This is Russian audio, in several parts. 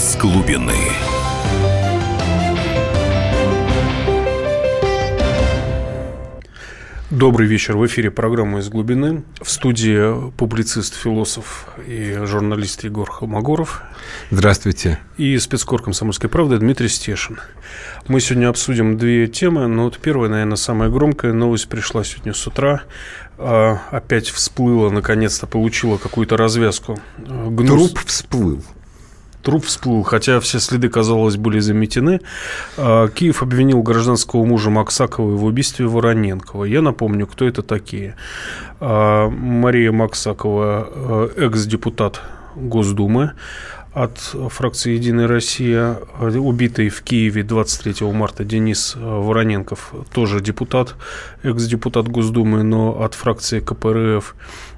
из глубины. Добрый вечер. В эфире программа «Из глубины». В студии публицист, философ и журналист Егор Холмогоров. Здравствуйте. И спецкор «Комсомольской правды» Дмитрий Стешин. Мы сегодня обсудим две темы. Но вот первая, наверное, самая громкая. Новость пришла сегодня с утра. А, опять всплыла, наконец-то получила какую-то развязку. Гнус... Труп всплыл. Труп всплыл, хотя все следы, казалось, были заметены. А, Киев обвинил гражданского мужа Максакова в убийстве Вороненкова. Я напомню, кто это такие. А, Мария Максакова, э, экс-депутат Госдумы от фракции «Единая Россия», убитый в Киеве 23 марта Денис Вороненков, тоже депутат, экс-депутат Госдумы, но от фракции КПРФ.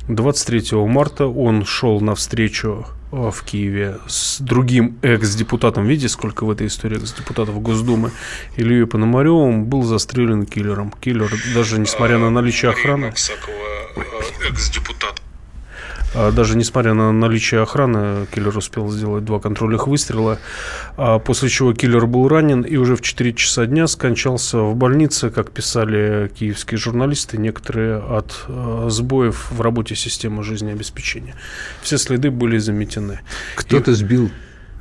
23 марта он шел навстречу в Киеве с другим экс-депутатом, видите, сколько в этой истории экс-депутатов Госдумы, Ильей Пономаревым, был застрелен киллером. Киллер, даже несмотря на наличие охраны... Э, экс-депутат даже несмотря на наличие охраны, киллер успел сделать два контрольных выстрела, а, после чего киллер был ранен и уже в 4 часа дня скончался в больнице, как писали киевские журналисты, некоторые от а, сбоев в работе системы жизнеобеспечения. Все следы были заметены. Кто-то и... сбил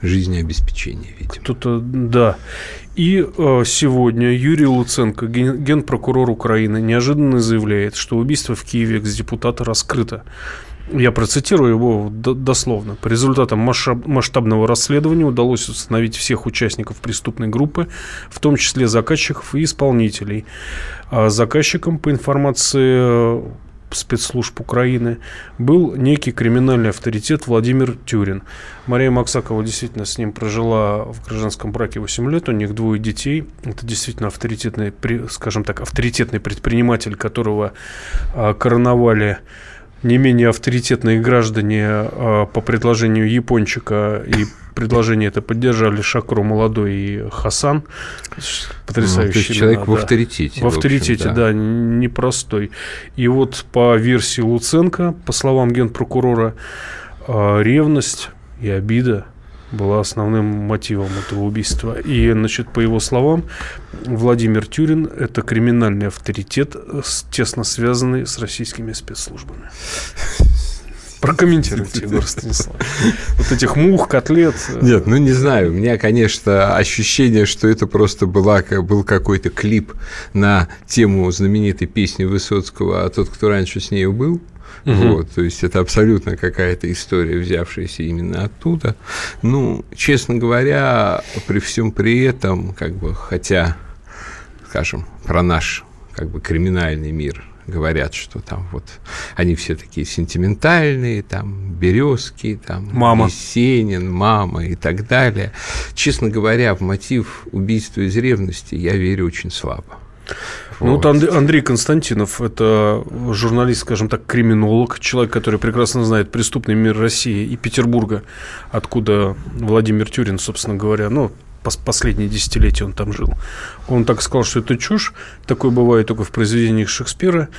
жизнеобеспечение, видимо. Кто-то, да. И э, сегодня Юрий Луценко, ген, генпрокурор Украины, неожиданно заявляет, что убийство в Киеве экс-депутата раскрыто. Я процитирую его дословно. По результатам масштабного расследования удалось установить всех участников преступной группы, в том числе заказчиков и исполнителей. А заказчиком, по информации э, спецслужб Украины, был некий криминальный авторитет Владимир Тюрин. Мария Максакова действительно с ним прожила в гражданском браке 8 лет, у них двое детей. Это действительно авторитетный, скажем так, авторитетный предприниматель, которого а, короновали не менее авторитетные граждане а, по предложению Япончика и предложение это поддержали Шакру Молодой и Хасан. Потрясающий. Ну, человек да, в авторитете. В авторитете, в общем, да. да, непростой. И вот по версии Луценко, по словам генпрокурора, а, ревность и обида была основным мотивом этого убийства. И, значит, по его словам, Владимир Тюрин – это криминальный авторитет, тесно связанный с российскими спецслужбами. Прокомментируйте, Егор Станиславович. Вот этих мух, котлет. Э, Нет, ну не знаю. У меня, конечно, ощущение, что это просто была, был какой-то клип на тему знаменитой песни Высоцкого «А тот, кто раньше с нею был». Угу. Вот, то есть это абсолютно какая-то история, взявшаяся именно оттуда. Ну, честно говоря, при всем при этом, как бы, хотя, скажем, про наш как бы криминальный мир говорят, что там вот они все такие сентиментальные, там березки, там мама. Есенин, мама и так далее. Честно говоря, в мотив убийства из ревности я верю очень слабо. Ну, вот Андрей Константинов – это журналист, скажем так, криминолог, человек, который прекрасно знает преступный мир России и Петербурга, откуда Владимир Тюрин, собственно говоря, ну, последние десятилетия он там жил. Он так сказал, что это чушь. Такое бывает только в произведениях Шекспира.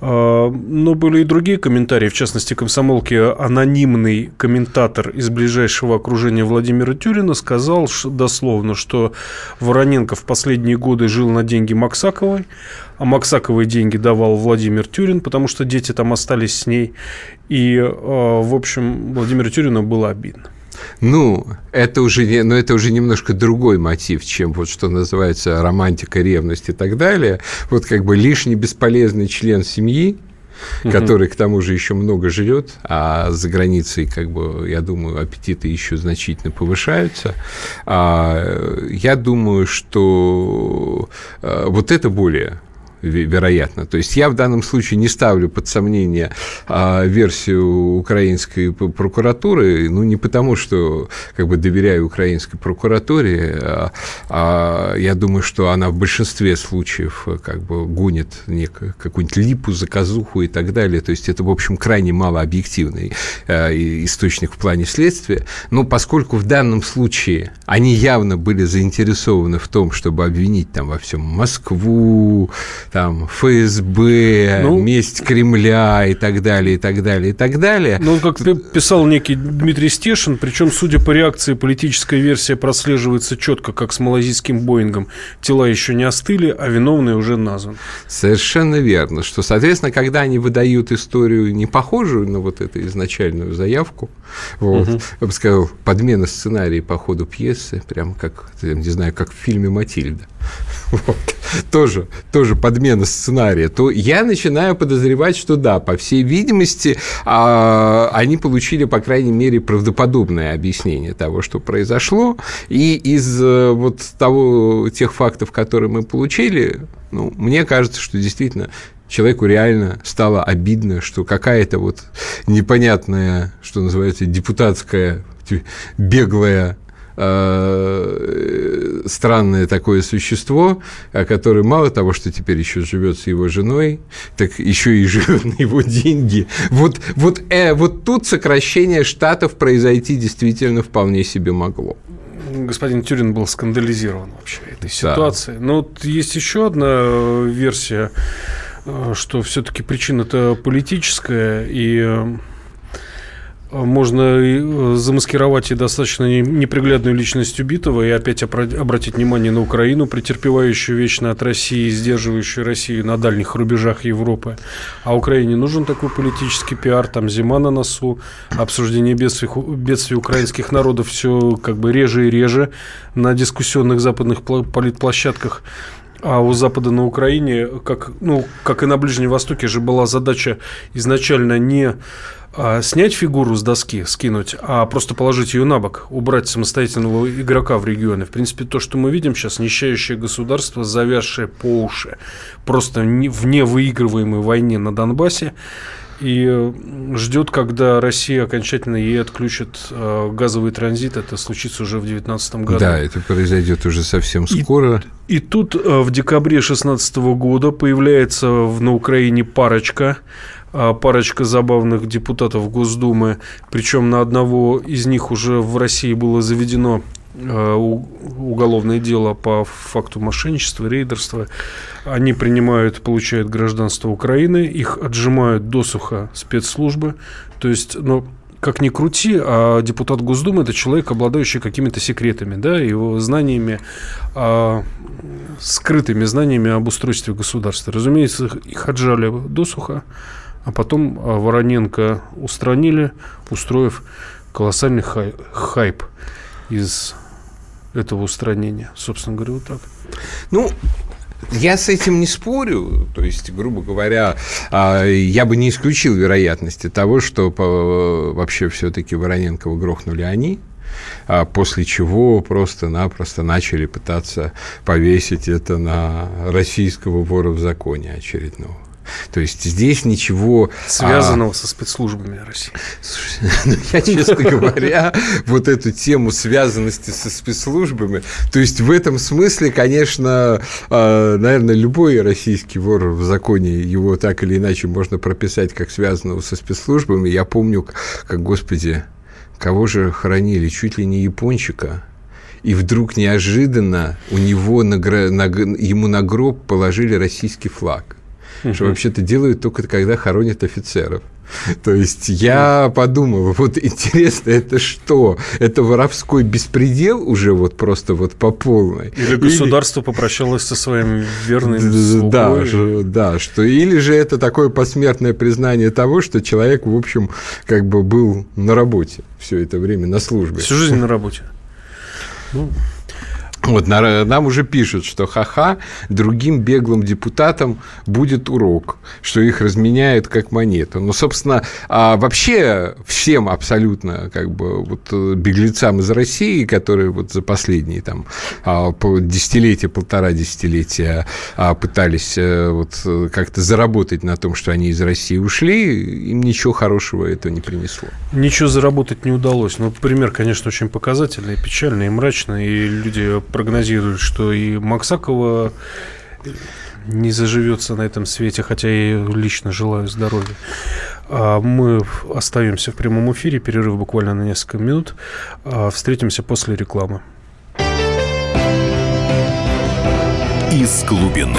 А, но были и другие комментарии, в частности, комсомолки анонимный комментатор из ближайшего окружения Владимира Тюрина сказал дословно, что Вороненко в последние годы жил на деньги Максаковой, а Максаковой деньги давал Владимир Тюрин, потому что дети там остались с ней. И, а, в общем, Владимиру Тюрину было обидно. Ну, это уже, не, но это уже немножко другой мотив, чем вот что называется романтика, ревность и так далее. Вот как бы лишний бесполезный член семьи, угу. который к тому же еще много живет, а за границей, как бы, я думаю, аппетиты еще значительно повышаются. А, я думаю, что а, вот это более вероятно. То есть я в данном случае не ставлю под сомнение а, версию украинской прокуратуры, ну не потому, что как бы доверяю украинской прокуратуре, а, а я думаю, что она в большинстве случаев как бы гонит какую-нибудь липу, заказуху и так далее. То есть это, в общем, крайне малообъективный а, источник в плане следствия. Но поскольку в данном случае они явно были заинтересованы в том, чтобы обвинить там во всем Москву, там ФСБ, ну, месть Кремля и так далее, и так далее, и так далее. Ну, как писал некий Дмитрий Стешин, причем, судя по реакции, политическая версия прослеживается четко, как с малазийским Боингом. Тела еще не остыли, а виновный уже назван. Совершенно верно, что, соответственно, когда они выдают историю не похожую на вот эту изначальную заявку, вот, угу. я бы сказал, подмена сценария по ходу пьесы, прям как, не знаю, как в фильме «Матильда». Вот. Тоже, тоже подмена сценария, то я начинаю подозревать, что да, по всей видимости, а, они получили, по крайней мере, правдоподобное объяснение того, что произошло. И из э, вот того, тех фактов, которые мы получили, ну, мне кажется, что действительно человеку реально стало обидно, что какая-то вот непонятная, что называется, депутатская беглая э, странное такое существо, которое мало того, что теперь еще живет с его женой, так еще и живет на его деньги. Вот, вот, э, вот тут сокращение штатов произойти действительно вполне себе могло господин Тюрин был скандализирован вообще этой ситуацией. Да. Но вот есть еще одна версия Э, что все-таки причина-то политическая, и э, можно э, замаскировать и достаточно неприглядную личность убитого и опять обратить внимание на Украину, претерпевающую вечно от России, сдерживающую Россию на дальних рубежах Европы. А Украине нужен такой политический пиар, там зима на носу, обсуждение бедствий, бедствий украинских народов все как бы реже и реже на дискуссионных западных политплощадках. А у Запада на Украине, как, ну, как и на Ближнем Востоке, же была задача изначально не а, снять фигуру с доски, скинуть, а просто положить ее на бок, убрать самостоятельного игрока в регионе. В принципе, то, что мы видим сейчас, нищающее государство, завязшее по уши, просто в невыигрываемой войне на Донбассе, и ждет, когда Россия окончательно ей отключит э, газовый транзит. Это случится уже в 2019 году. Да, это произойдет уже совсем скоро. И, и тут э, в декабре 2016 года появляется на Украине парочка парочка забавных депутатов Госдумы, причем на одного из них уже в России было заведено Э, уголовное дело по факту мошенничества, рейдерства. Они принимают, получают гражданство Украины, их отжимают досуха спецслужбы. То есть, ну, как ни крути, а депутат Госдумы – это человек, обладающий какими-то секретами, да, его знаниями, а, скрытыми знаниями об устройстве государства. Разумеется, их отжали досуха, а потом а, Вороненко устранили, устроив колоссальный хай хайп из этого устранения. Собственно говоря, вот так. Ну, я с этим не спорю, то есть, грубо говоря, а, я бы не исключил вероятности того, что вообще все-таки Вороненкова грохнули они, а после чего просто-напросто начали пытаться повесить это на российского вора в законе очередного. То есть здесь ничего... Связанного а... со спецслужбами России. ну, я, честно говоря, вот эту тему связанности со спецслужбами, то есть в этом смысле, конечно, а, наверное, любой российский вор в законе, его так или иначе можно прописать как связанного со спецслужбами. Я помню, как, господи, кого же хоронили? Чуть ли не япончика и вдруг неожиданно у него на, на, ему на гроб положили российский флаг что вообще-то делают только когда хоронят офицеров. То есть я подумал, вот интересно, это что? Это воровской беспредел уже вот просто вот по полной? Или государство или... попрощалось со своим верным слугой? Да, да, что или же это такое посмертное признание того, что человек, в общем, как бы был на работе все это время, на службе. Всю жизнь на работе. Ну, вот нам уже пишут, что ха-ха, другим беглым депутатам будет урок, что их разменяют как монету. Ну, собственно, а вообще всем абсолютно как бы вот беглецам из России, которые вот за последние там а, десятилетия, полтора десятилетия а, пытались э, вот как-то заработать на том, что они из России ушли, им ничего хорошего это не принесло. Ничего заработать не удалось. Ну, пример, конечно, очень показательный, печальный и мрачный, и люди прогнозируют, что и Максакова не заживется на этом свете, хотя я лично желаю здоровья. А мы остаемся в прямом эфире, перерыв буквально на несколько минут. А встретимся после рекламы. Из глубины.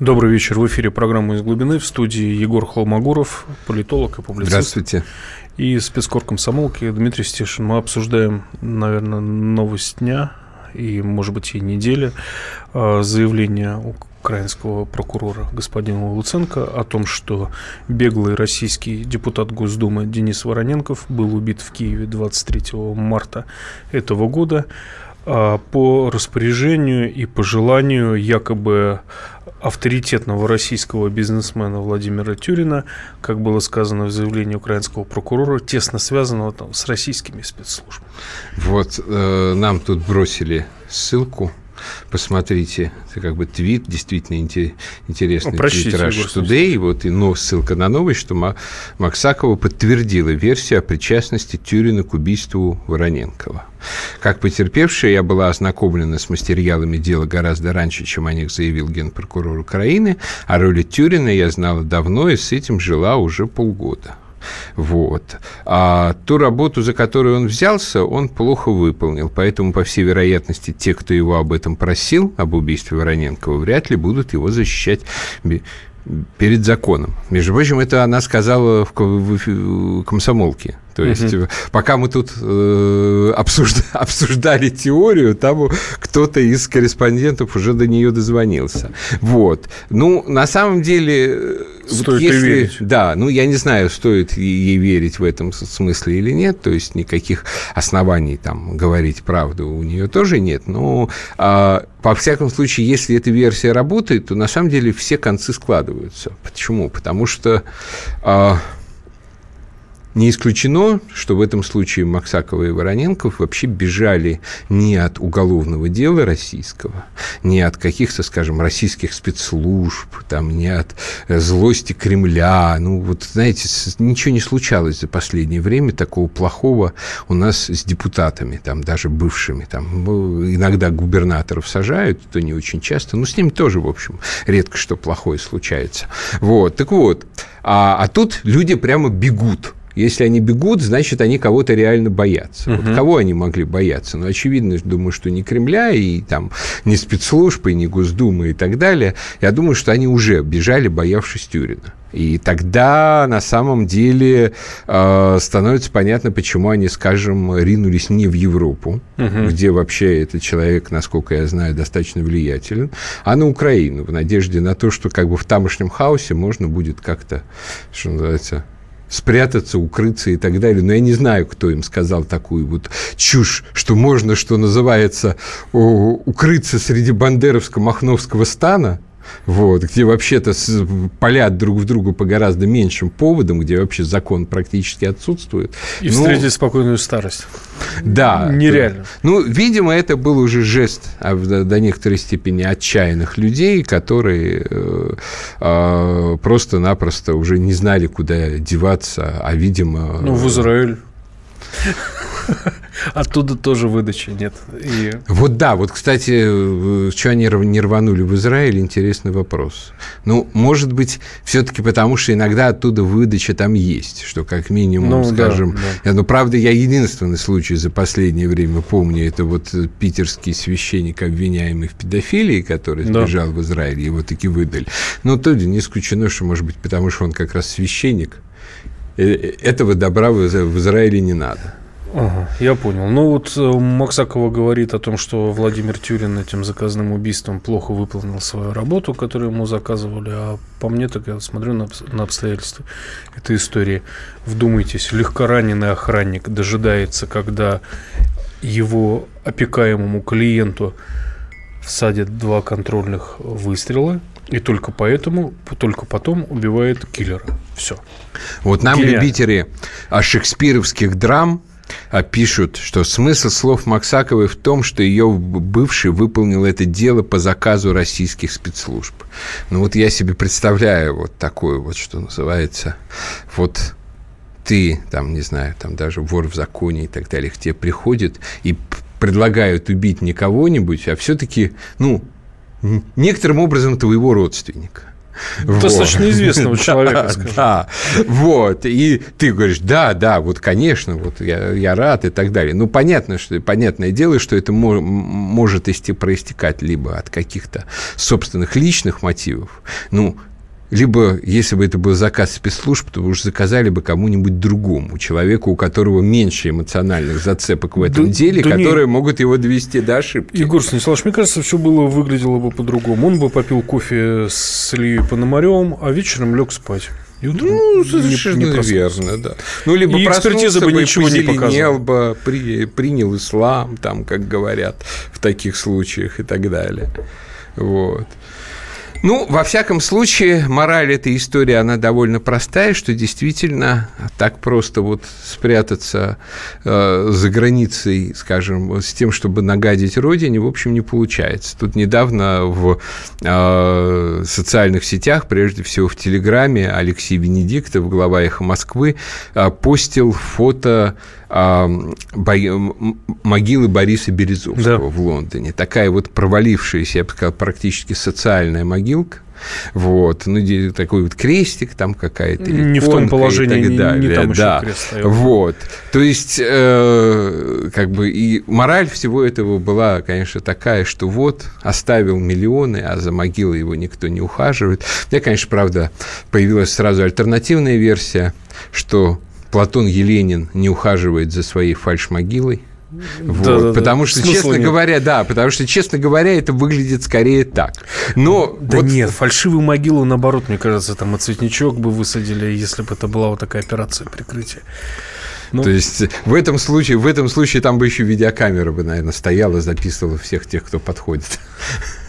Добрый вечер. В эфире программа «Из глубины» в студии Егор Холмогоров, политолог и публицист. Здравствуйте. И спецкор комсомолки Дмитрий Стешин. Мы обсуждаем, наверное, новость дня и, может быть, и недели. А, заявление украинского прокурора господина Луценко о том, что беглый российский депутат Госдумы Денис Вороненков был убит в Киеве 23 марта этого года а, по распоряжению и по желанию якобы авторитетного российского бизнесмена Владимира Тюрина, как было сказано в заявлении украинского прокурора, тесно связанного там, с российскими спецслужбами. Вот э, нам тут бросили ссылку посмотрите, это как бы твит, действительно интересный ну, твит Rush Today, вот, и, но ссылка на новость, что Максакова подтвердила версию о причастности Тюрина к убийству Вороненкова. Как потерпевшая, я была ознакомлена с материалами дела гораздо раньше, чем о них заявил генпрокурор Украины, а роли Тюрина я знала давно и с этим жила уже полгода. Вот. А ту работу, за которую он взялся, он плохо выполнил. Поэтому, по всей вероятности, те, кто его об этом просил, об убийстве Вороненкова, вряд ли будут его защищать перед законом. Между прочим, это она сказала в, комсомолке. То есть, угу. пока мы тут э, обсужда, обсуждали теорию, там кто-то из корреспондентов уже до нее дозвонился. Вот. Ну, на самом деле... Э, стоит вот если, верить. Да, ну, я не знаю, стоит ей верить в этом смысле или нет, то есть, никаких оснований там говорить правду у нее тоже нет, но... Э, по всяком случае, если эта версия работает, то на самом деле все концы складываются. Почему? Потому что э, не исключено, что в этом случае Максакова и Вороненков вообще бежали не от уголовного дела российского, не от каких-то, скажем, российских спецслужб, там, не от э, злости Кремля. Ну, вот, знаете, ничего не случалось за последнее время такого плохого у нас с депутатами, там, даже бывшими. Там, иногда губернаторов сажают, то не очень часто, но с ними тоже, в общем, редко что плохое случается. Вот, так вот, а, а тут люди прямо бегут если они бегут, значит, они кого-то реально боятся. Угу. Вот кого они могли бояться? Ну, очевидно, думаю, что не Кремля, и там не спецслужбы, и не Госдумы и так далее. Я думаю, что они уже бежали, боявшись Тюрина. И тогда на самом деле э, становится понятно, почему они, скажем, ринулись не в Европу, угу. где вообще этот человек, насколько я знаю, достаточно влиятелен, а на Украину, в надежде на то, что как бы в тамошнем хаосе можно будет как-то, что называется, спрятаться, укрыться и так далее. Но я не знаю, кто им сказал такую вот чушь, что можно, что называется, укрыться среди бандеровско-махновского стана – вот, где вообще-то палят друг в друга по гораздо меньшим поводам, где вообще закон практически отсутствует. И ну, встретить спокойную старость. Да. Нереально. Ну, видимо, это был уже жест а, до некоторой степени отчаянных людей, которые э, э, просто-напросто уже не знали, куда деваться, а, видимо... Ну, в Израиль. Оттуда тоже выдачи нет. И... Вот да, вот, кстати, что они не рванули в Израиль, интересный вопрос. Ну, может быть, все-таки потому, что иногда оттуда выдача там есть, что как минимум, ну, скажем... Да, да. Ну, правда, я единственный случай за последнее время помню, это вот питерский священник, обвиняемый в педофилии, который сбежал да. в Израиль, его таки выдали. Но тоже не исключено, что, может быть, потому что он как раз священник, э, э, этого добра в Израиле не надо. Ага, я понял. Ну вот э, Максакова говорит о том, что Владимир Тюрин этим заказным убийством плохо выполнил свою работу, которую ему заказывали. А по мне, так я смотрю на, на обстоятельства этой истории. Вдумайтесь, легкораненый охранник дожидается, когда его опекаемому клиенту всадят два контрольных выстрела, и только поэтому, только потом убивает киллера. Все. Вот нам, Гениально. любители шекспировских драм, а пишут, что смысл слов Максаковой в том, что ее бывший выполнил это дело по заказу российских спецслужб. Ну вот я себе представляю вот такое вот, что называется, вот ты, там, не знаю, там даже вор в законе и так далее, к тебе приходит и предлагают убить не кого-нибудь, а все-таки, ну, некоторым образом твоего родственника. Достаточно вот. известного человека, да, скажем. Да, вот. И ты говоришь, да, да, вот, конечно, вот я, я рад и так далее. Ну, понятно, что, понятное дело, что это мо- может исти, проистекать либо от каких-то собственных личных мотивов. Ну, либо, если бы это был заказ спецслужб, то уж заказали бы кому-нибудь другому, человеку, у которого меньше эмоциональных зацепок в этом да, деле, да которые не... могут его довести до ошибки. Егор Станиславович, мне кажется, все было выглядело бы по-другому. Он бы попил кофе с Ильей Пономаревым, а вечером лег спать. И утром ну, совершенно не, не верно, да. Ну, либо и экспертиза бы ничего не показала. бы, при, принял ислам, там, как говорят в таких случаях и так далее. Вот. Ну, во всяком случае, мораль этой истории, она довольно простая, что действительно так просто вот спрятаться э, за границей, скажем, с тем, чтобы нагадить родине, в общем, не получается. Тут недавно в э, социальных сетях, прежде всего в Телеграме, Алексей Венедиктов, глава «Эхо Москвы», э, постил фото могилы Бориса Березовского да. в Лондоне. Такая вот провалившаяся, я бы сказал, практически социальная могилка. Вот, ну, такой вот крестик там какая-то. Не в том положении, и так далее. Не, не там да. крест стоял. Вот. То есть, э, как бы, и мораль всего этого была, конечно, такая, что вот, оставил миллионы, а за могилой его никто не ухаживает. У меня, конечно, правда, появилась сразу альтернативная версия, что Платон Еленин не ухаживает за своей фальшмогилой. Вот, да, да, потому что, Смысла честно нет. говоря, да, потому что, честно говоря, это выглядит скорее так. Но да вот... нет, фальшивую могилу, наоборот, мне кажется, там и цветничок бы высадили, если бы это была вот такая операция прикрытия. Ну... То есть в этом случае, в этом случае там бы еще видеокамера бы, наверное, стояла, записывала всех тех, кто подходит.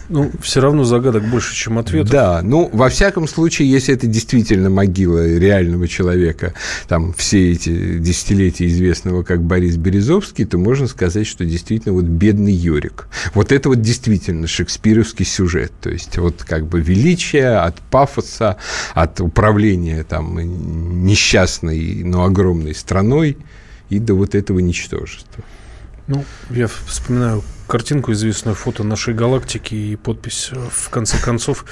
Ну, все равно загадок больше, чем ответов. Да, ну, во всяком случае, если это действительно могила реального человека, там, все эти десятилетия известного как Борис Березовский, то можно сказать, что действительно вот бедный Йорик. Вот это вот действительно шекспировский сюжет. То есть вот как бы величие от пафоса, от управления там несчастной, но огромной страной и до вот этого ничтожества. Ну, я вспоминаю картинку, известную фото нашей галактики и подпись э, в конце концов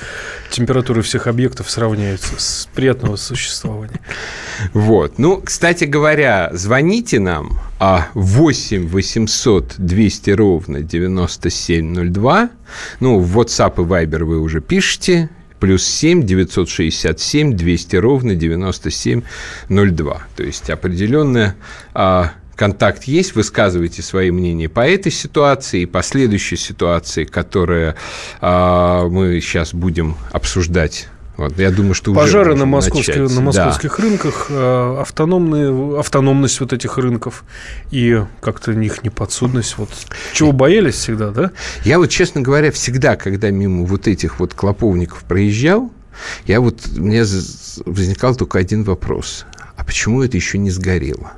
температуры всех объектов сравняются с приятного существования. Вот. Ну, кстати говоря, звоните нам а 8 800 200 ровно 9702. Ну, в WhatsApp и Viber вы уже пишете, плюс 7 967 200 ровно 9702. То есть определенная а, контакт есть, высказывайте свои мнения по этой ситуации и по следующей ситуации, которую э, мы сейчас будем обсуждать вот, я думаю, что Пожары на, московских, на московских да. рынках, э, автономные, автономность вот этих рынков и как-то них неподсудность. Вот. Чего боялись всегда, да? Я вот, честно говоря, всегда, когда мимо вот этих вот клоповников проезжал, я вот, у меня возникал только один вопрос. А почему это еще не сгорело?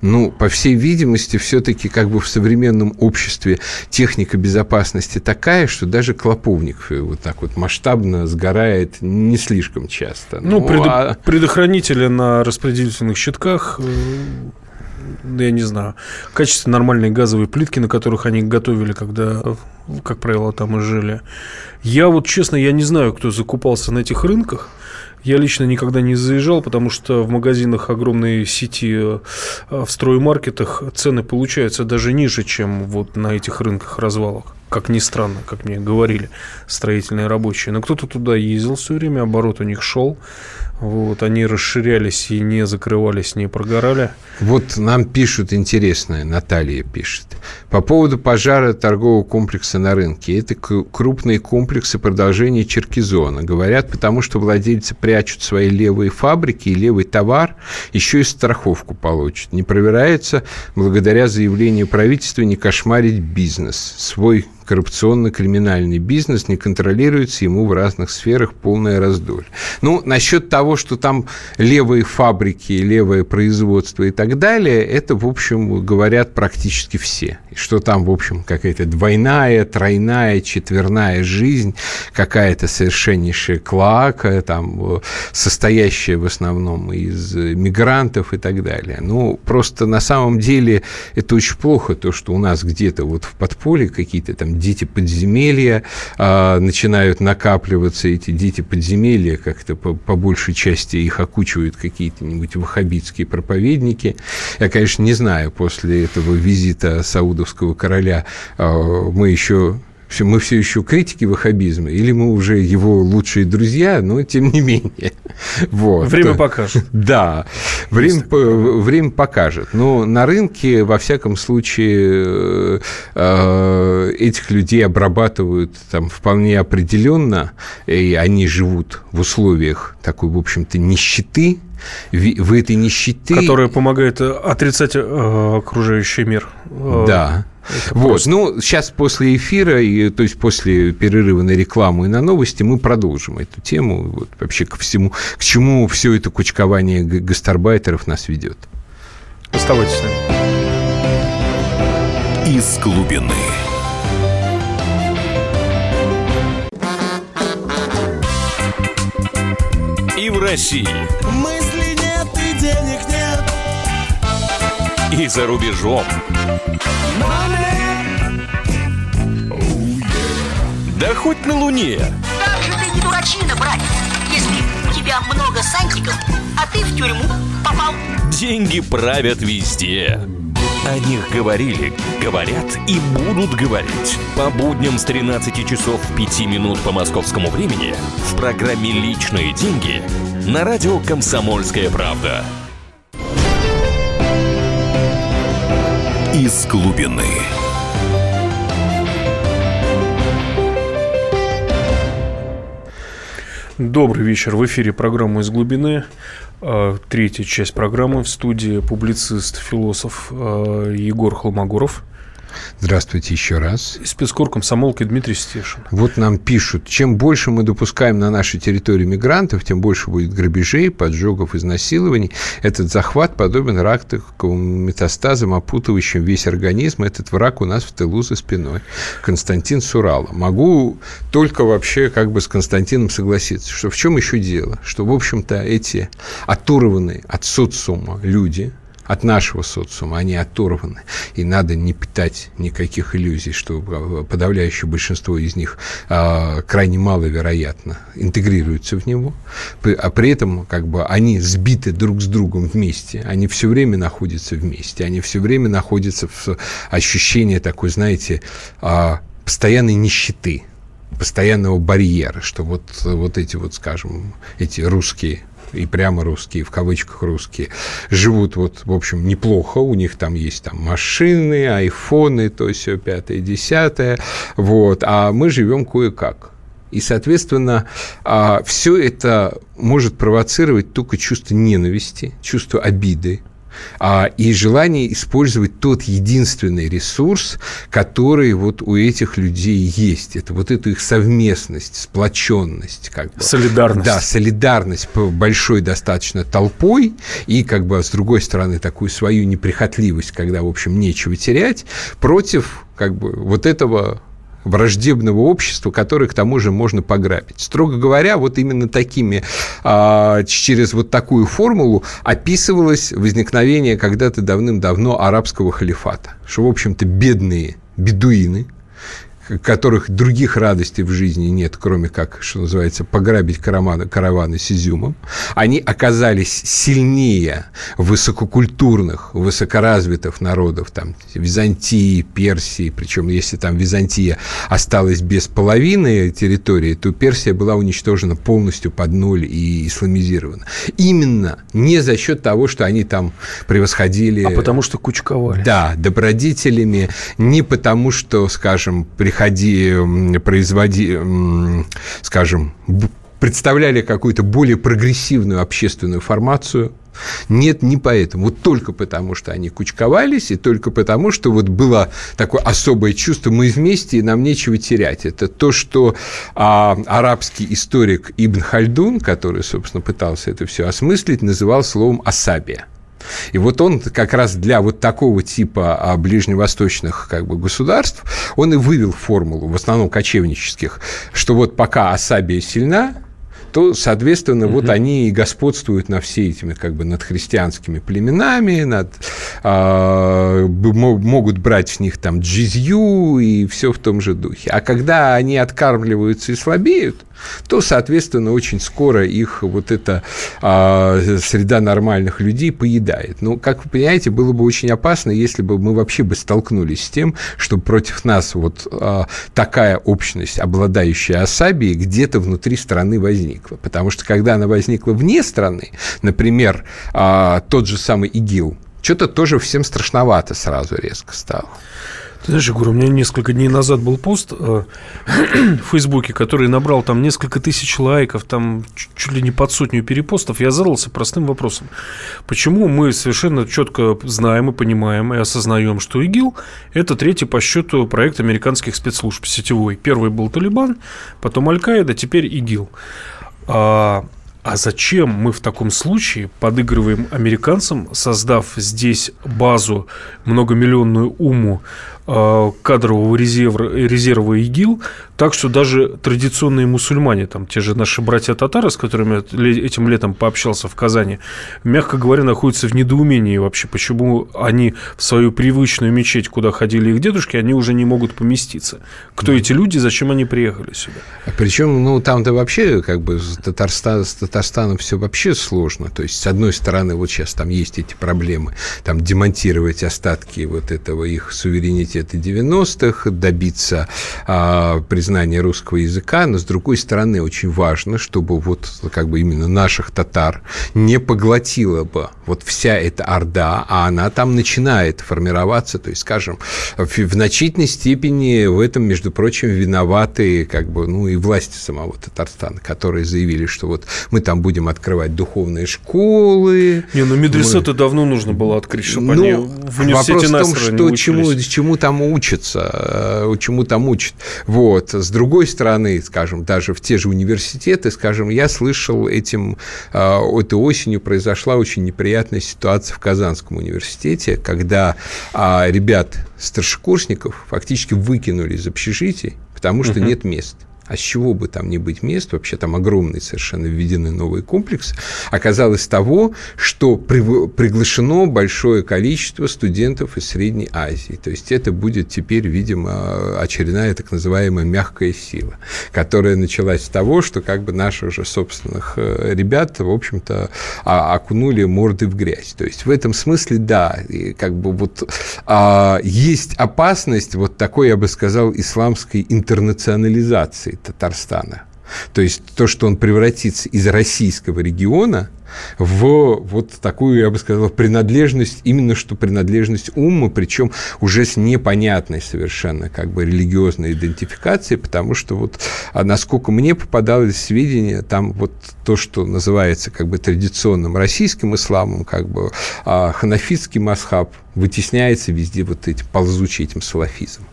Ну, по всей видимости, все-таки как бы в современном обществе техника безопасности такая, что даже клоповник вот так вот масштабно сгорает не слишком часто. Ну, ну пред... а... предохранители на распределительных щитках э, я не знаю, качество нормальной газовой плитки, на которых они готовили, когда, как правило, там и жили. Я вот, честно, я не знаю, кто закупался на этих рынках. Я лично никогда не заезжал, потому что в магазинах огромной сети э, в строймаркетах цены получаются даже ниже, чем вот на этих рынках развалах. Как ни странно, как мне говорили строительные рабочие. Но кто-то туда ездил все время, оборот у них шел. Вот, они расширялись и не закрывались, не прогорали. Вот нам пишут интересное, Наталья пишет. По поводу пожара торгового комплекса на рынке. Это крупные комплексы продолжения Черкизона. Говорят, потому что владельцы прячут свои левые фабрики и левый товар, еще и страховку получат. Не проверяется благодаря заявлению правительства не кошмарить бизнес. Свой коррупционно-криминальный бизнес не контролируется, ему в разных сферах полное раздолье. Ну, насчет того, что там левые фабрики, левое производство и так далее, это, в общем, говорят практически все. Что там, в общем, какая-то двойная, тройная, четверная жизнь, какая-то совершеннейшая клака, там, состоящая в основном из мигрантов и так далее. Ну, просто на самом деле это очень плохо, то, что у нас где-то вот в подполье какие-то там дети подземелья а, начинают накапливаться, эти дети подземелья как-то по, по большей части их окучивают какие-то-нибудь ваххабитские проповедники. Я, конечно, не знаю, после этого визита саудовского короля а, мы еще все, мы все еще критики ваххабизма, или мы уже его лучшие друзья, но тем не менее. Вот. Время покажет. Да, время, время покажет. Но на рынке, во всяком случае, э, этих людей обрабатывают там вполне определенно, и они живут в условиях такой, в общем-то, нищеты, в этой нищете... Которая помогает отрицать э, окружающий мир. Да. Это вот, просто... ну, сейчас после эфира, и, то есть после перерыва на рекламу и на новости, мы продолжим эту тему, вот, вообще ко всему, к чему все это кучкование гастарбайтеров нас ведет. Оставайтесь с нами. Из глубины. И в России. И денег нет. И за рубежом. Да хоть на Луне. Как же ты не дурачина, братец, если у тебя много сантиков, а ты в тюрьму попал. Деньги правят везде. О них говорили, говорят и будут говорить. По будням с 13 часов 5 минут по московскому времени в программе «Личные деньги» на радио «Комсомольская правда». Из глубины. Добрый вечер. В эфире программа «Из глубины». А, третья часть программы. В студии публицист, философ а, Егор Холмогоров. Здравствуйте еще раз. Спецкор комсомолки Дмитрий Стешин. Вот нам пишут, чем больше мы допускаем на нашей территории мигрантов, тем больше будет грабежей, поджогов, изнасилований. Этот захват подобен раковым метастазам, опутывающим весь организм. Этот враг у нас в тылу за спиной. Константин Сурала. Могу только вообще как бы с Константином согласиться, что в чем еще дело? Что, в общем-то, эти оторванные от социума люди – от нашего социума, они оторваны. И надо не питать никаких иллюзий, что подавляющее большинство из них а, крайне маловероятно интегрируются в него. А при этом как бы они сбиты друг с другом вместе. Они все время находятся вместе. Они все время находятся в ощущении такой, знаете, а, постоянной нищеты постоянного барьера, что вот, вот эти вот, скажем, эти русские и прямо русские, в кавычках русские, живут вот, в общем, неплохо, у них там есть там машины, айфоны, то все пятое, десятое, вот, а мы живем кое-как. И, соответственно, а, все это может провоцировать только чувство ненависти, чувство обиды, а, и желание использовать тот единственный ресурс, который вот у этих людей есть. Это вот эту их совместность, сплоченность. Как бы. Солидарность. Да, солидарность большой достаточно толпой и, как бы, с другой стороны, такую свою неприхотливость, когда, в общем, нечего терять, против как бы вот этого враждебного общества, которое к тому же можно пограбить. Строго говоря, вот именно такими, а, через вот такую формулу описывалось возникновение когда-то давным-давно арабского халифата, что, в общем-то, бедные бедуины – которых других радостей в жизни нет, кроме как, что называется, пограбить караваны, караваны с изюмом, они оказались сильнее высококультурных, высокоразвитых народов, там, Византии, Персии, причем если там Византия осталась без половины территории, то Персия была уничтожена полностью под ноль и исламизирована. Именно не за счет того, что они там превосходили... А потому что кучковали. Да, добродетелями, не потому что, скажем, приходили приходи, производи, скажем, представляли какую-то более прогрессивную общественную формацию, Нет, не поэтому. Вот только потому, что они кучковались, и только потому, что вот было такое особое чувство, мы вместе, и нам нечего терять. Это то, что а, арабский историк Ибн Хальдун, который, собственно, пытался это все осмыслить, называл словом «асабия». И вот он как раз для вот такого типа а, ближневосточных как бы, государств, он и вывел формулу, в основном кочевнических, что вот пока Асабия сильна, то, соответственно, угу. вот они и господствуют над все этими как бы над христианскими племенами, над, э, могут брать с них там джизью и все в том же духе. А когда они откармливаются и слабеют, то, соответственно, очень скоро их вот эта а, среда нормальных людей поедает. Ну, как вы понимаете, было бы очень опасно, если бы мы вообще бы столкнулись с тем, что против нас вот а, такая общность, обладающая асабией, где-то внутри страны возникла. Потому что, когда она возникла вне страны, например, а, тот же самый ИГИЛ, что-то тоже всем страшновато сразу резко стало. Ты знаешь, Егор, у меня несколько дней назад был пост э, в Фейсбуке, который набрал там несколько тысяч лайков, там чуть ли не под сотню перепостов. Я задался простым вопросом. Почему мы совершенно четко знаем и понимаем и осознаем, что ИГИЛ – это третий по счету проект американских спецслужб сетевой. Первый был Талибан, потом Аль-Каида, теперь ИГИЛ. А, а зачем мы в таком случае подыгрываем американцам, создав здесь базу многомиллионную уму кадрового резерва, резерва ИГИЛ, так что даже традиционные мусульмане, там те же наши братья-татары, с которыми я этим летом пообщался в Казани, мягко говоря, находятся в недоумении вообще, почему они в свою привычную мечеть, куда ходили их дедушки, они уже не могут поместиться. Кто эти люди, зачем они приехали сюда? А причем, ну, там-то вообще, как бы, с, Татарстан, с Татарстаном все вообще сложно. То есть, с одной стороны, вот сейчас там есть эти проблемы, там демонтировать остатки вот этого их суверенитета университеты 90-х, добиться а, признания русского языка, но, с другой стороны, очень важно, чтобы вот как бы именно наших татар не поглотила бы вот вся эта орда, а она там начинает формироваться, то есть, скажем, в, в значительной степени в этом, между прочим, виноваты как бы, ну, и власти самого Татарстана, которые заявили, что вот мы там будем открывать духовные школы. Не, ну медресеты мы... давно нужно было открыть, чтобы ну, они в университете вопрос в том, что чему, чему там учатся, э, чему там учат. Вот. С другой стороны, скажем, даже в те же университеты, скажем, я слышал этим, э, этой осенью произошла очень неприятная ситуация в Казанском университете, когда а, ребят, старшекурсников, фактически выкинули из общежитий, потому что uh-huh. нет мест а с чего бы там ни быть мест, вообще там огромные совершенно введены новые комплексы, оказалось того, что приглашено большое количество студентов из Средней Азии. То есть это будет теперь, видимо, очередная так называемая мягкая сила, которая началась с того, что как бы наших же собственных э, ребят, в общем-то, окунули морды в грязь. То есть в этом смысле, да, и как бы вот а, есть опасность вот такой, я бы сказал, исламской интернационализации Татарстана. То есть то, что он превратится из российского региона в вот такую, я бы сказал, принадлежность, именно что принадлежность ума, причем уже с непонятной совершенно как бы религиозной идентификацией, потому что вот, а насколько мне попадалось сведения, там вот то, что называется как бы традиционным российским исламом, как бы а ханафитский масхаб вытесняется везде вот этим ползучим этим салафизмом.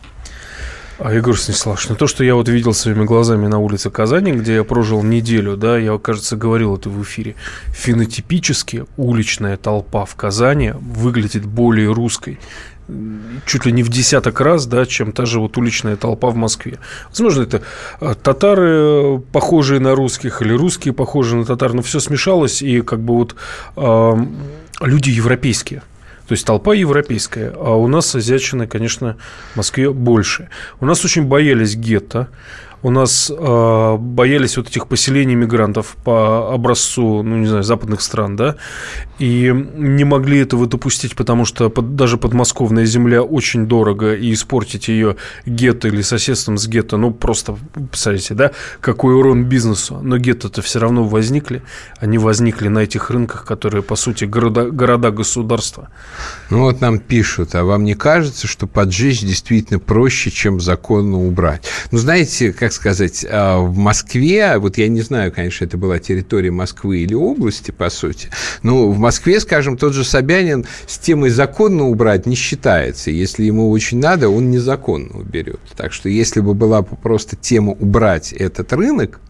А, Егор Станиславович, ну то, что я вот видел своими глазами на улице Казани, где я прожил неделю, да, я, кажется, говорил это в эфире, фенотипически уличная толпа в Казани выглядит более русской, чуть ли не в десяток раз, да, чем та же вот уличная толпа в Москве. Возможно, это а, татары, похожие на русских, или русские, похожие на татар, но все смешалось, и как бы вот э, люди европейские – то есть толпа европейская, а у нас азиатчины, конечно, в Москве больше. У нас очень боялись гетто у нас э, боялись вот этих поселений мигрантов по образцу, ну, не знаю, западных стран, да, и не могли этого допустить, потому что под, даже подмосковная земля очень дорого, и испортить ее гетто или соседством с гетто, ну, просто, представляете, да, какой урон бизнесу. Но гетто-то все равно возникли, они возникли на этих рынках, которые, по сути, города, города-государства. Ну, вот нам пишут, а вам не кажется, что поджечь действительно проще, чем законно убрать? Ну, знаете, как сказать, а, в Москве, вот я не знаю, конечно, это была территория Москвы или области, по сути, но в Москве, скажем, тот же Собянин с темой законно убрать не считается. Если ему очень надо, он незаконно уберет. Так что если бы была просто тема убрать этот рынок,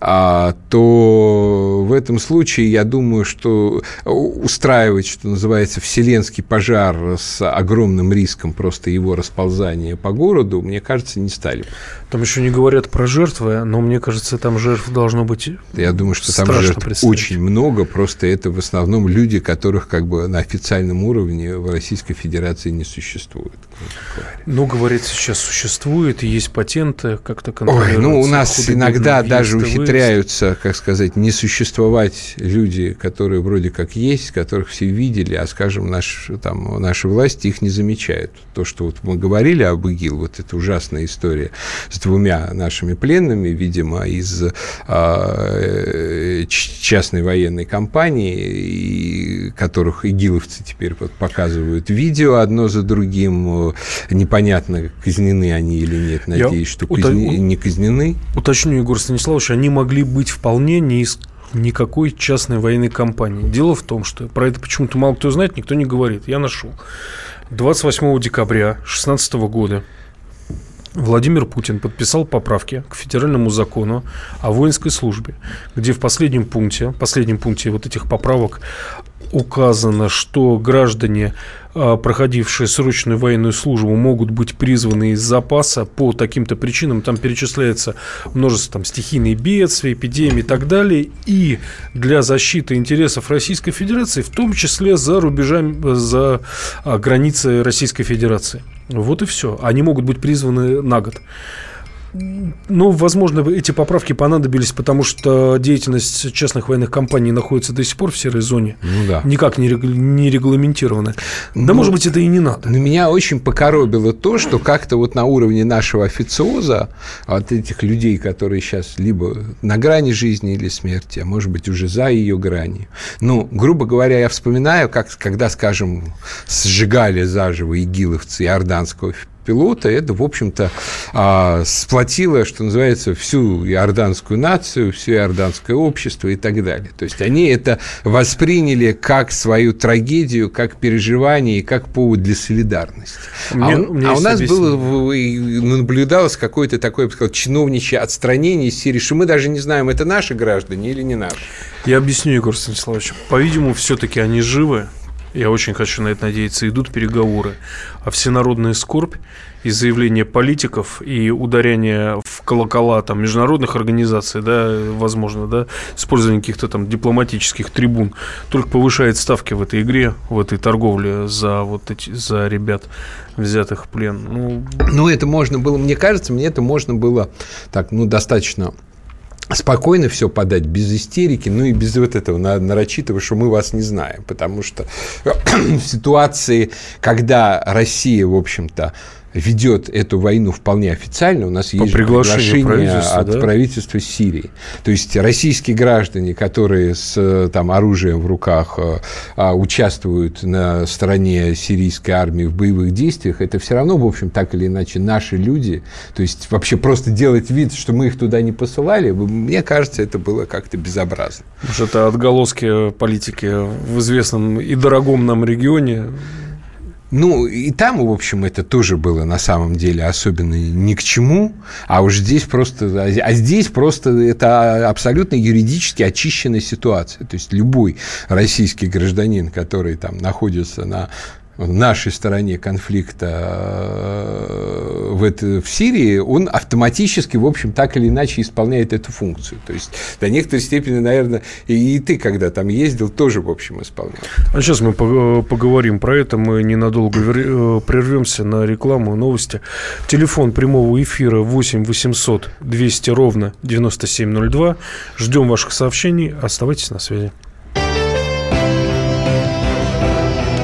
то в этом случае я думаю, что устраивать, что называется, вселенский пожар с огромным риском просто его расползания по городу, мне кажется, не стали. Там еще не говорят про жертвы, но мне кажется, там жертв должно быть Я думаю, что там жертв очень много, просто это в основном люди, которых как бы на официальном уровне в Российской Федерации не существует. Ну, говорит, сейчас существует, есть патенты, как-то Ой, ну, у нас иногда даже ухитряются, как сказать, не существовать люди, которые вроде как есть, которых все видели, а, скажем, наш, там, наши власти их не замечают. То, что вот мы говорили об ИГИЛ, вот эта ужасная история с двумя нашими пленными, видимо, из э, частной военной компании, и которых игиловцы теперь вот показывают видео одно за другим. Непонятно, казнены они или нет. Надеюсь, Я что казни... не казнены. Уточню, Егор Станиславович, они могли быть вполне не из никакой частной военной компании. Дело в том, что про это почему-то мало кто знает, никто не говорит. Я нашел. 28 декабря 2016 года Владимир Путин подписал поправки к федеральному закону о воинской службе, где в последнем пункте, последнем пункте вот этих поправок указано, что граждане, а, проходившие срочную военную службу, могут быть призваны из запаса по таким-то причинам. Там перечисляется множество там, стихийных бедствий, эпидемий и так далее. И для защиты интересов Российской Федерации, в том числе за рубежами, за а, границей Российской Федерации. Вот и все. Они могут быть призваны на год. Ну, возможно, эти поправки понадобились, потому что деятельность частных военных компаний находится до сих пор в серой зоне. Ну да. Никак не, регл... не регламентирована. Да, ну, может быть, это и не надо. Но меня очень покоробило то, что как-то вот на уровне нашего официоза, от этих людей, которые сейчас либо на грани жизни или смерти, а может быть, уже за ее гранью. Ну, грубо говоря, я вспоминаю, как, когда, скажем, сжигали заживо игиловцы иорданского пилота, это, в общем-то, а, сплотило, что называется, всю иорданскую нацию, все иорданское общество и так далее. То есть они это восприняли как свою трагедию, как переживание и как повод для солидарности. Мне, а, у, а у нас было, наблюдалось какое-то такое, я бы сказал, чиновничье отстранение из серии, что мы даже не знаем, это наши граждане или не наши. Я объясню, Егор Станиславович. По-видимому, все-таки они живы, я очень хочу на это надеяться, идут переговоры. А всенародная скорбь и заявления политиков и ударение в колокола там, международных организаций, да, возможно, да, использование каких-то там дипломатических трибун, только повышает ставки в этой игре, в этой торговле за вот эти, за ребят, взятых в плен. Ну, ну это можно было, мне кажется, мне это можно было так, ну, достаточно спокойно все подать, без истерики, ну и без вот этого нарочитого, что мы вас не знаем. Потому что в ситуации, когда Россия, в общем-то, ведет эту войну вполне официально. У нас По есть приглашение от да? правительства Сирии. То есть российские граждане, которые с там, оружием в руках э, а, участвуют на стороне сирийской армии в боевых действиях, это все равно, в общем, так или иначе наши люди. То есть вообще просто делать вид, что мы их туда не посылали, мне кажется, это было как-то безобразно. Может, это отголоски политики в известном и дорогом нам регионе ну, и там, в общем, это тоже было на самом деле особенно ни к чему, а уж здесь просто, а здесь просто это абсолютно юридически очищенная ситуация. То есть любой российский гражданин, который там находится на нашей стороне конфликта э, в, это, в Сирии, он автоматически, в общем, так или иначе исполняет эту функцию. То есть до некоторой степени, наверное, и, и ты, когда там ездил, тоже, в общем, исполнял. А сейчас мы поговорим про это. Мы ненадолго э, прервемся на рекламу, новости. Телефон прямого эфира 8 800 200 ровно 9702. Ждем ваших сообщений. Оставайтесь на связи.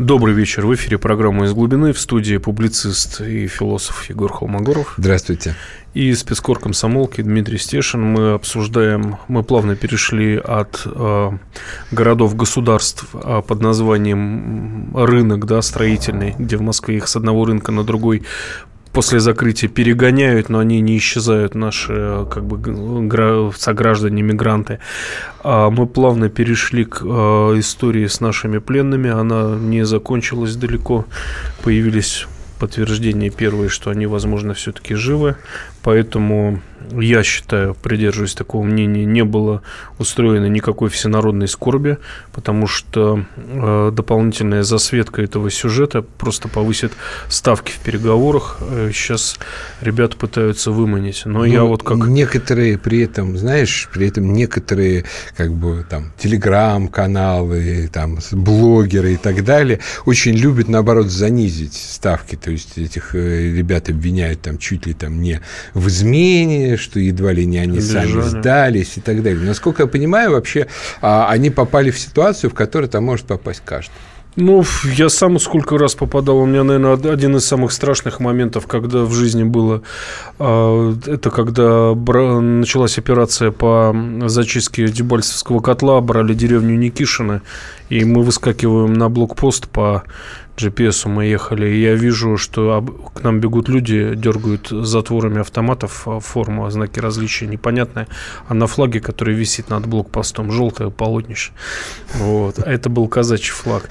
Добрый вечер. В эфире программа «Из глубины». В студии публицист и философ Егор Холмогоров. Здравствуйте. И спецкор комсомолки Дмитрий Стешин. Мы обсуждаем, мы плавно перешли от э, городов-государств э, под названием рынок, да, строительный, где в Москве их с одного рынка на другой после закрытия перегоняют, но они не исчезают, наши как бы сограждане, мигранты. А мы плавно перешли к э, истории с нашими пленными. Она не закончилась далеко. Появились подтверждения первые, что они, возможно, все-таки живы. Поэтому я считаю, придерживаюсь такого мнения, не было устроено никакой всенародной скорби, потому что э, дополнительная засветка этого сюжета просто повысит ставки в переговорах. Э, сейчас ребята пытаются выманить. Но ну, я вот как... Некоторые при этом, знаешь, при этом некоторые как бы там телеграм-каналы, там блогеры и так далее очень любят, наоборот, занизить ставки. То есть этих э, ребят обвиняют там чуть ли там не в измене, что едва ли не они Бежали. сами сдались и так далее. Насколько я понимаю, вообще а, они попали в ситуацию, в которой там может попасть каждый. Ну, я сам сколько раз попадал. У меня, наверное, один из самых страшных моментов, когда в жизни было, а, это когда началась операция по зачистке Дебальцевского котла, брали деревню Никишина, и мы выскакиваем на блокпост по GPS мы ехали, и я вижу, что к нам бегут люди, дергают затворами автоматов а, форму, а знаки различия непонятные, а на флаге, который висит над блокпостом, желтое полотнище. Вот. А это был казачий флаг.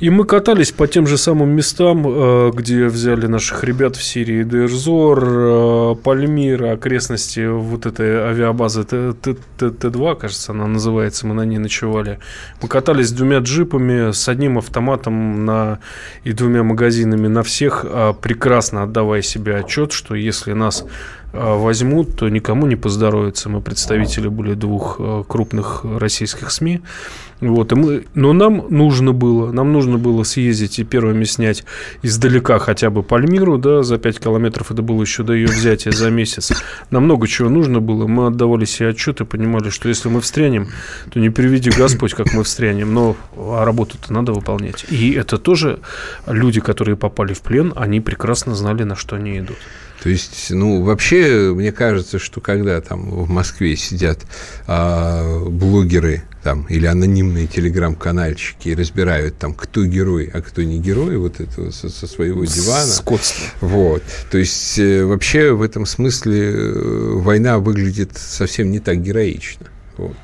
И мы катались по тем же самым местам, э, где взяли наших ребят в Сирии, Дерзор, э, Пальмира, окрестности вот этой авиабазы Т-2, кажется, она называется, мы на ней ночевали. Мы катались двумя джипами, с одним автоматом на, и двумя магазинами на всех, а прекрасно отдавая себе отчет, что если нас возьмут, то никому не поздоровится. Мы представители были двух а, крупных российских СМИ. Вот, и мы, но нам нужно было, нам нужно было съездить и первыми снять издалека хотя бы Пальмиру, да, за 5 километров, это было еще до ее взятия за месяц. Нам много чего нужно было, мы отдавали себе отчет и понимали, что если мы встрянем, то не приведи Господь, как мы встрянем, но а работу-то надо выполнять. И это тоже люди, которые попали в плен, они прекрасно знали, на что они идут. То есть, ну, вообще, мне кажется, что когда там в Москве сидят а, блогеры там, или анонимные телеграм-канальчики и разбирают там, кто герой, а кто не герой, вот это со, со своего дивана. Скотство. Вот. То есть, э, вообще, в этом смысле э, война выглядит совсем не так героично. Вот.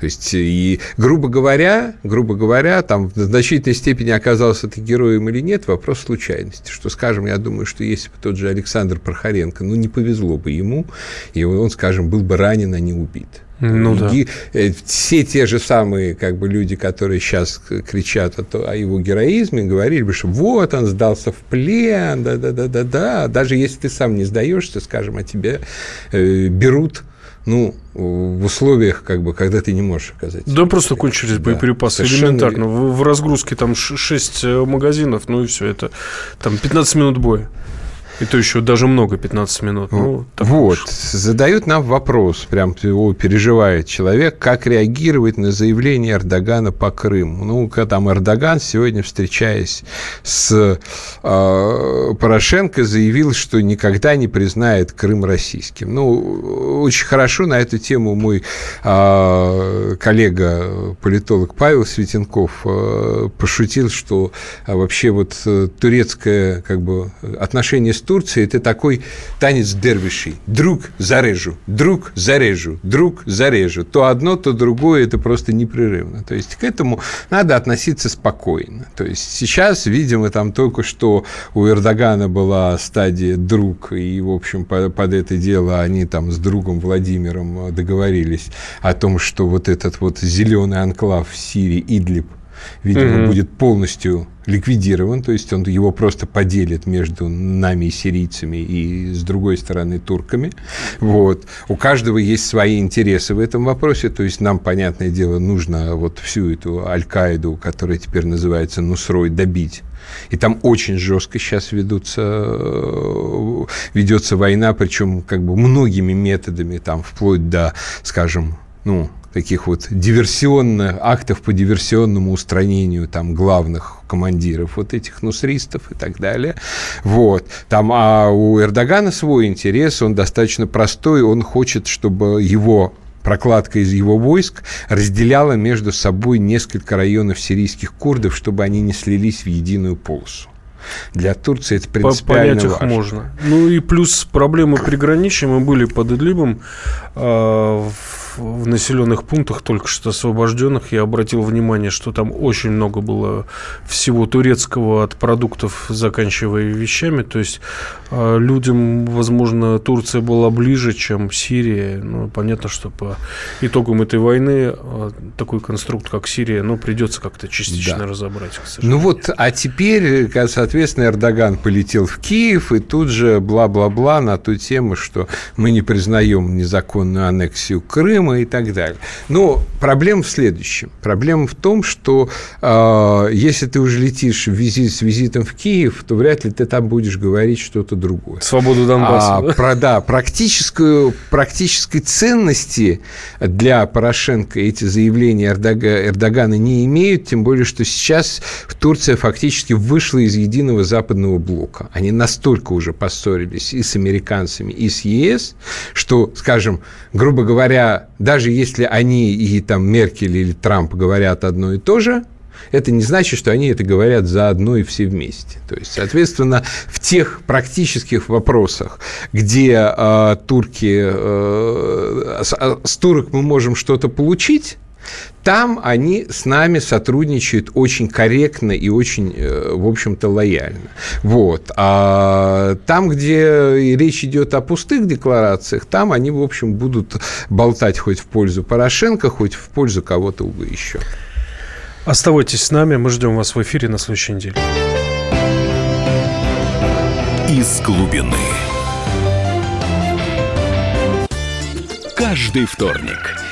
То есть, и, грубо говоря, грубо говоря, там в значительной степени оказался ты героем или нет, вопрос случайности. Что, скажем, я думаю, что если бы тот же Александр Прохоренко, ну, не повезло бы ему, и он, скажем, был бы ранен, а не убит. Ну, да. Э, все те же самые как бы, люди, которые сейчас кричат о, о его героизме, говорили бы, что вот он сдался в плен, да-да-да-да-да. Даже если ты сам не сдаешься, скажем, а тебе э, берут ну, в условиях, как бы, когда ты не можешь оказать. Да, просто кончились боеприпасы. Совершенно... Элементарно. В, в разгрузке там 6 э, магазинов, ну и все, это там 15 минут боя. И то еще даже много, 15 минут. Ну, вот. Уж. Задают нам вопрос, прям его переживает человек, как реагировать на заявление Эрдогана по Крыму. Ну, когда там Эрдоган сегодня, встречаясь с э, Порошенко, заявил, что никогда не признает Крым российским. Ну, очень хорошо на эту тему мой э, коллега, политолог Павел Светенков э, пошутил, что вообще вот э, турецкое как бы, отношение с Турции – это такой танец дервишей. Друг зарежу, друг зарежу, друг зарежу. То одно, то другое – это просто непрерывно. То есть, к этому надо относиться спокойно. То есть, сейчас, видимо, там только что у Эрдогана была стадия друг, и, в общем, под, это дело они там с другом Владимиром договорились о том, что вот этот вот зеленый анклав в Сирии, Идлиб – видимо, Мгм. будет полностью ликвидирован, то есть он его просто поделит между нами сирийцами и с другой стороны турками. Вот. У каждого есть свои интересы в этом вопросе, то есть нам, понятное дело, нужно вот всю эту Аль-Каиду, которая теперь называется Нусрой, добить. И там очень жестко сейчас ведутся, э, ведется война, причем как бы многими методами, там, вплоть до, скажем, ну, таких вот диверсионных актов по диверсионному устранению там главных командиров вот этих нусристов и так далее. Вот. Там, а у Эрдогана свой интерес, он достаточно простой, он хочет, чтобы его прокладка из его войск разделяла между собой несколько районов сирийских курдов, чтобы они не слились в единую полосу. Для Турции это принципиально Понять их важно. можно. Ну и плюс проблемы приграничья. Мы были под Идлибом э, в, в населенных пунктах, только что освобожденных. Я обратил внимание, что там очень много было всего турецкого от продуктов, заканчивая вещами. То есть э, людям, возможно, Турция была ближе, чем Сирия. Ну, понятно, что по итогам этой войны э, такой конструкт, как Сирия, ну, придется как-то частично Да. разобрать. Ну вот, а теперь, э, соответственно, Эрдоган полетел в Киев, и тут же бла-бла-бла на ту тему, что мы не признаем незаконную аннексию Крыма и так далее. Но проблема в следующем. Проблема в том, что э, если ты уже летишь в визит, с визитом в Киев, то вряд ли ты там будешь говорить что-то другое. Свободу Донбасса. А, про, да, практическую, практической ценности для Порошенко эти заявления Эрдога- Эрдогана не имеют, тем более, что сейчас Турция фактически вышла из единого западного блока. Они настолько уже поссорились и с американцами, и с ЕС, что, скажем, грубо говоря, даже если они и там Меркель или Трамп говорят одно и то же, это не значит, что они это говорят заодно и все вместе. То есть, соответственно, в тех практических вопросах, где э, турки, э, с, а, с турок мы можем что-то получить, там они с нами сотрудничают очень корректно и очень, э, в общем-то, лояльно. Вот. А там, где речь идет о пустых декларациях, там они, в общем, будут болтать хоть в пользу Порошенко, хоть в пользу кого-то еще. Оставайтесь с нами, мы ждем вас в эфире на следующей неделе. Из глубины. Каждый вторник